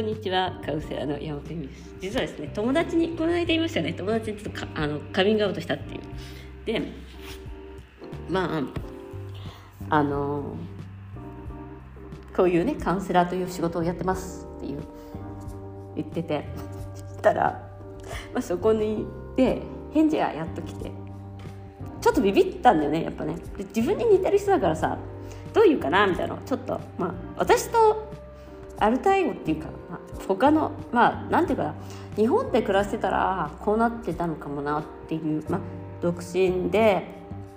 こんにちはカウンセラーの山本由美です。実はですね友達にこの間言いましたよね。友達にちょっとかあのカミングアウトしたっていう。でまああのこういうねカウンセラーという仕事をやってますっていう言ってて。そしたら、まあ、そこにで返事がやっと来て。ちょっとビビったんだよねやっぱね。で自分に似てる人だからさどういうかなみたいなちょっとまあ私とアルタイゴっていうか、まあ、他のまあなんていうかな日本で暮らしてたらこうなってたのかもなっていう、まあ、独身で、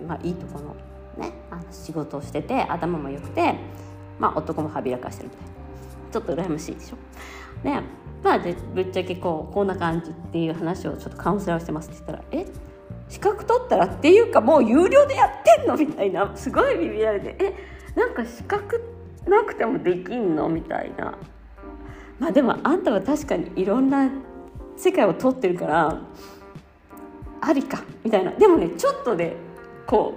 まあ、いいとこの,、ね、あの仕事をしてて頭も良くて、まあ、男もはびらかしてるみたいなちょっと羨ましいでしょ。ねまあ、でぶっちゃけこうこんな感じっていう話をちょっとカウンセラーしてますって言ったら「え？資格取ったらっていうかもう有料でやってんの?」みたいなすごいビビられて「え？なんか資格ってなくてもできんの？みたいな。まあでもあんたは確かにいろんな世界を取ってるからありか？みたいな。でもねちょっとで、ね、こ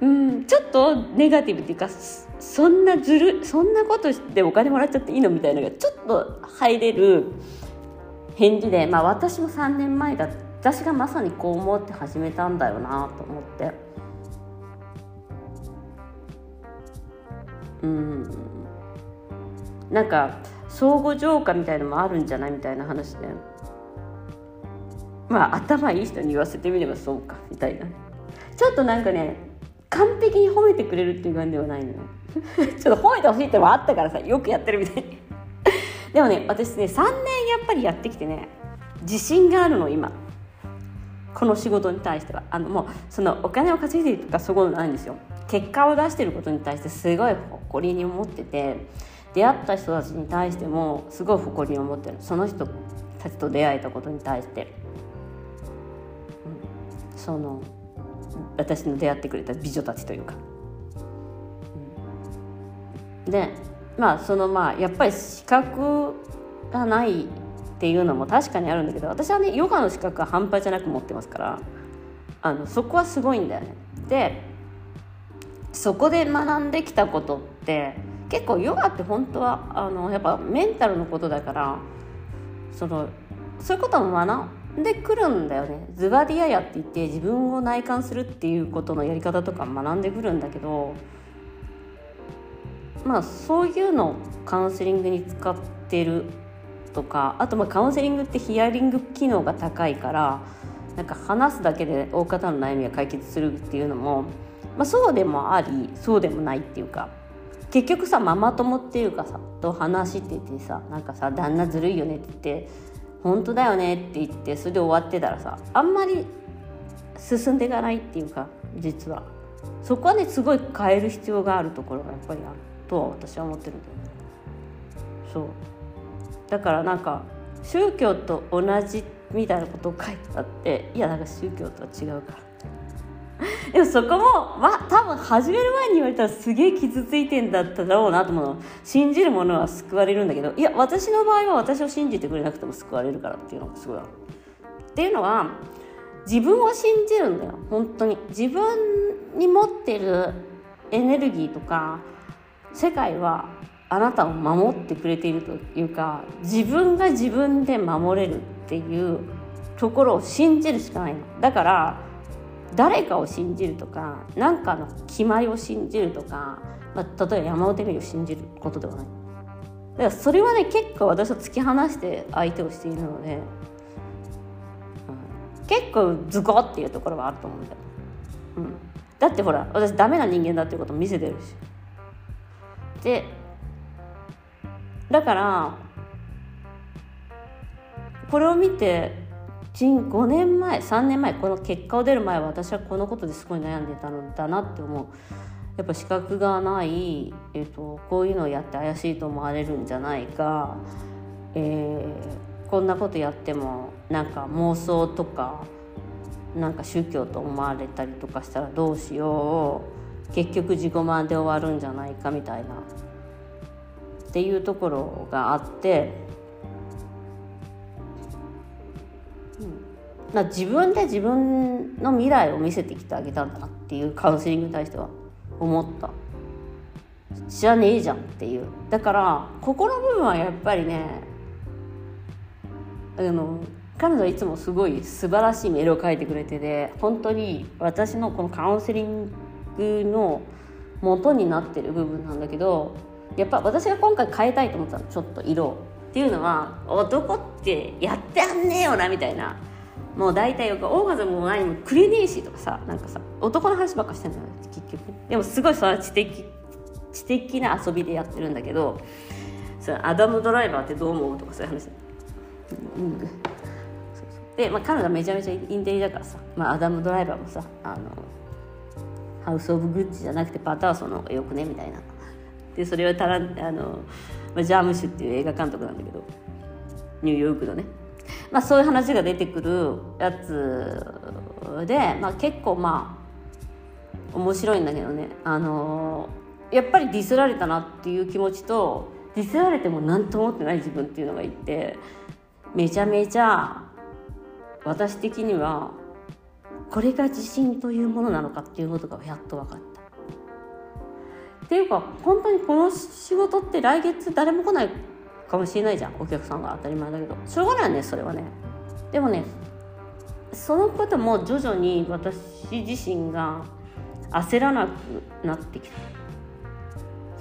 ううんちょっとネガティブっていうかそんなずるそんなことしてお金もらっちゃっていいのみたいなのがちょっと入れる返事でまあ私も3年前だ私がまさにこう思って始めたんだよなと思って。うん。なんか相互浄化みたいのもあるんじゃないみたいな話でまあ頭いい人に言わせてみればそうかみたいな。ちょっとなんかね完璧に褒めてくれるっていう感じではないのよ。ちょっと褒めてほしいってのもあったからさよくやってるみたいに。でもね私ね3年やっぱりやってきてね自信があるの今。この仕事に対しては。あのもうそのお金を稼いでるとかそういうことないんですよ。結果を出してることに対してすごい誇りに思ってて出会った人たちに対してもすごい誇りに思ってるその人たちと出会えたことに対して、うん、その私の出会ってくれた美女たちというか。うん、でまあそのまあやっぱり資格がないっていうのも確かにあるんだけど私はねヨガの資格は半端じゃなく持ってますからあのそこはすごいんだよね。でそこで学んできたことって結構ヨガって本当はあのやっぱメンタルのことだからそのそういうことも学んでくるんだよね。ズバディアヤって言って自分を内観するっていうことのやり方とか学んでくるんだけどまあそういうのをカウンセリングに使ってるとかあとまあカウンセリングってヒアリング機能が高いからなんか話すだけで大方の悩みが解決するっていうのも、まあ、そうでもありそうでもないっていうか結局さママ友っていうかさと話しててさなんかさ旦那ずるいよねって言って本当だよねって言ってそれで終わってたらさあんまり進んでいかないっていうか実は。そこはねすごい変える必要があるところがやっぱりあるとは私は思ってるんだよね。そう。だからなんか宗教と同じみたいなことを書いてあっていやなんか宗教とは違うから。でもそこも、まあ、多分始める前に言われたらすげえ傷ついてんだっただろうなと思うの。信じる者は救われるんだけどいや私の場合は私を信じてくれなくても救われるからっていうのがすごいある。っていうのは自分を信じるんだよ本当に。自分に持ってるエネルギーとか世界はあなたを守ってくれているというか自分が自分で守れるっていうところを信じるしかないの。だから誰かを信じるとか何かの決まりを信じるとか、まあ、例えば山本由美を信じることではない。だからそれはね結構私は突き放して相手をしているので、うん、結構ズコっていうところはあると思うんだよ、うん、だってほら私ダメな人間だっていうことも見せてるし。でだからこれを見て5年前3年前この結果を出る前は私はこのことですごい悩んでたのだなって思う。やっぱ資格がない、えーと、こういうのをやって怪しいと思われるんじゃないか、えー、こんなことやってもなんか妄想とかなんか宗教と思われたりとかしたらどうしよう。結局自己満で終わるんじゃないかみたいな。っていうところがあってうん、自分で自分の未来を見せてきてあげたんだなっていうカウンセリングに対しては思った、じゃねえじゃんっていう。だからここの部分はやっぱりねあの彼女はいつもすごい素晴らしいメールを書いてくれてて本当に私のこのカウンセリングの元になってる部分なんだけどやっぱ私が今回変えたいと思ったのちょっと色。っていうのは男ってやってやんねえよなみたいな。もう大体よくオーガズムも何もくれねえしとかさなんかさ男の話ばっかしてんだよ結局。でもすごいそれは知的知的な遊びでやってるんだけどそアダムドライバーってどう思うとかそういう話、うん、で、まあ、彼女めちゃめちゃインテリだからさ、まあ、アダムドライバーもさあのハウス・オブ・グッチじゃなくてパターソンのよくねみたいな。でそれはタラあの、まあ、ジャームシュっていう映画監督なんだけどニューヨークのね、まあ、そういう話が出てくるやつで、まあ、結構まあ面白いんだけどねあのやっぱりディスられたなっていう気持ちとディスられても何と思ってない自分っていうのがいてめちゃめちゃ私的にはこれが自信というものなのかっていうことがやっと分かった。っていうか本当にこの仕事って来月誰も来ないかもしれないじゃん。お客さんが当たり前だけど。しょうがないねそれはね。でもねそのことも徐々に私自身が焦らなくなってきた。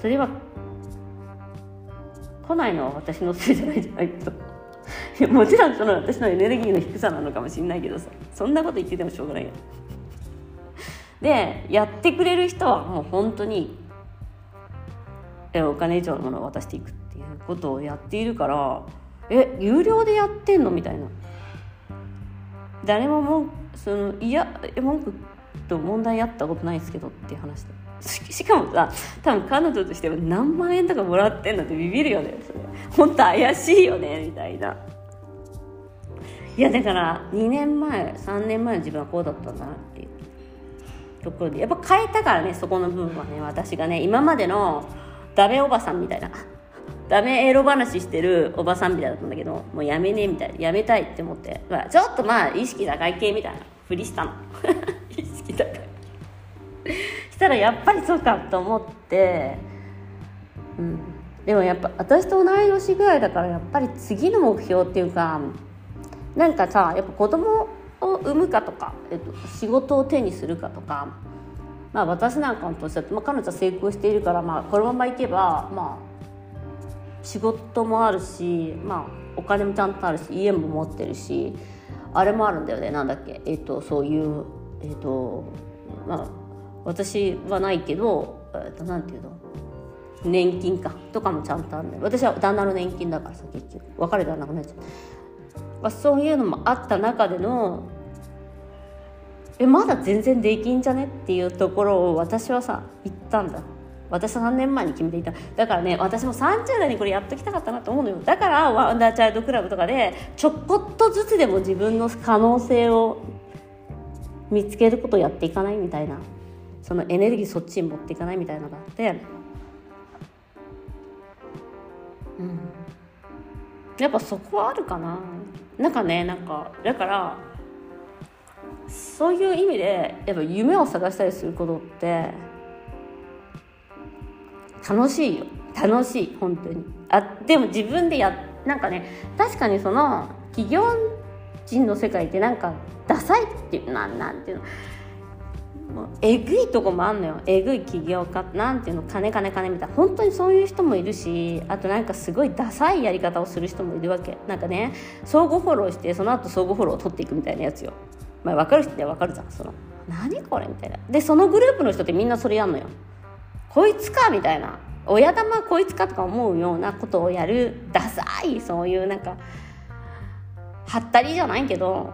それは来ないのは私のせいじゃないじゃないけどもちろんその私のエネルギーの低さなのかもしれないけどさ。そんなこと言っててもしょうがないよ。でやってくれる人はもう本当にお金以上のものを渡していく。っことをやっているからえ有料でやってんの？みたいな。誰ももそのいや文句と問題あったことないですけどっていう話で。しかもさ多分彼女としては何万円とかもらってんのってビビるよね。それ本当怪しいよねみたいな。いやだから2年前3年前の自分はこうだったんだなっていう。ところでやっぱ変えたからねそこの部分はね私がね今までのダメおばさんみたいな。ダメエロ話してるおばさんみたいだったんだけどもうやめねえみたいやめたいって思って、まあ、ちょっとまあ意識高い系みたいな。ふりしたの。意識高い。したらやっぱりそうかと思って。うん。でもやっぱ私と同い年ぐらいだからやっぱり次の目標っていうかなんかさやっぱ子供を産むかとか、えっと、仕事を手にするかとかまあ、私なんかの年だと、まあ、彼女は成功しているから、まあ、このままいけば、まあ、仕事もあるし、まあ、お金もちゃんとあるし家も持ってるしあれもあるんだよねなんだっけ、えっと、そういうえっとまあ私はないけど、えっと、なんていうの？年金か。とかもちゃんとあるんだよ。私は旦那の年金だからさ結局。別れたらなくなっちゃう、まあ、そういうのもあった中でのえまだ全然できんじゃね？っていうところを私はさ言ったんだ。私は3年前に決めていた。だからね私も30代にこれやっときたかったなと思うのよ。だからワンダーチャイルドクラブとかでちょこっとずつでも自分の可能性を見つけることをやっていかないみたいな。そのエネルギーそっちに持っていかないみたいなのがあって。うん。やっぱそこはあるかな。なんかねなんかだからそういう意味でやっぱ夢を探したりすることって楽しいよ。楽しい本当に。あでも自分でやなんかね確かにその企業人の世界ってなんかダサいっていうなんなんていうの。もうえぐいとこもあんのよ。えぐい起業家なんていうの。金金金みたいな。本当にそういう人もいるしあとなんかすごいダサいやり方をする人もいるわけ。なんかね相互フォローしてその後相互フォローを取っていくみたいなやつよ。まあ、分かる人には分かるじゃん。その何これみたいな。でそのグループの人ってみんなそれやんのよ。こいつかみたいな。親玉こいつかとか思うようなことをやるダサいそういうなんかはったりじゃないけど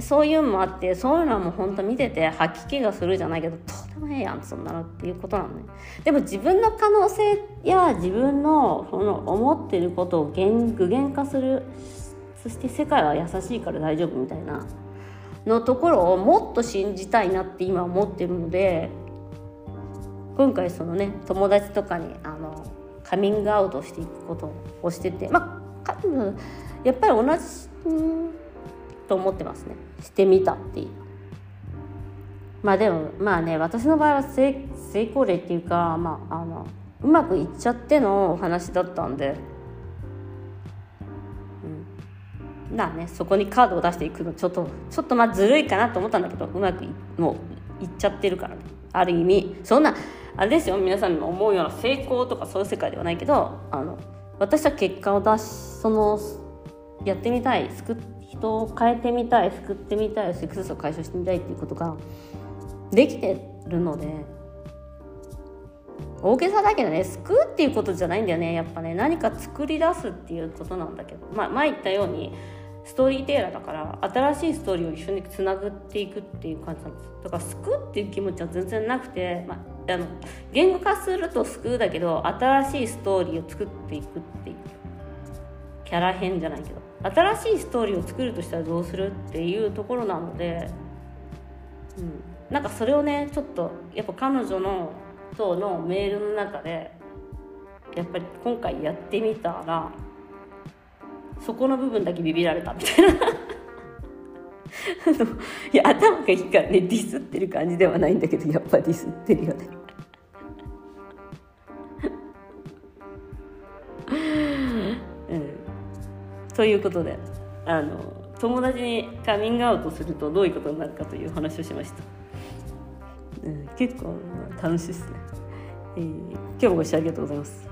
そういうのもあってそういうのはもう本当見てて吐き気がするじゃないけどどうでもええやんそんなのっていうことなのね。でも自分の可能性や自分のその思ってることを具現化するそして世界は優しいから大丈夫みたいなのところをもっと信じたいなって今思ってるので今回そのね友達とかにあのカミングアウトしていくことをしててまあやっぱり同じと思ってますね。してみたっていう。まあでもまあね私の場合は成功例っていうかまああのうまくいっちゃってのお話だったんで、うん、まあねそこにカードを出していくのちょっとちょっとまあずるいかなと思ったんだけどうまくもういっちゃってるからね。ある意味。そんなあれですよ皆さんの思うような成功とかそういう世界ではないけどあの私は結果を出しそのやってみたい救人を変えてみたい救ってみたいセックスを解消してみたいっていうことができてるので大げさだけどね救うっていうことじゃないんだよねやっぱね。何か作り出すっていうことなんだけど、まあ、前言ったようにストーリーテーラーだから新しいストーリーを一緒につなぐっていくっていう感じなんです。だから救うっていう気持ちは全然なくて、まあ、あの言語化すると救うだけど新しいストーリーを作っていくっていう。キャラ編じゃないけど。新しいストーリーを作るとしたらどうするっていうところなので、うん、なんかそれをねちょっとやっぱ彼女のとのメールの中でやっぱり今回やってみたらそこの部分だけビビられたみたいな。いや頭がいいからねディスってる感じではないんだけどやっぱディスってるよね。うん。ということであの友達にカミングアウトするとどういうことになるかという話をしました、うん、結構楽しいですね、えー、今日もご視聴ありがとうございます。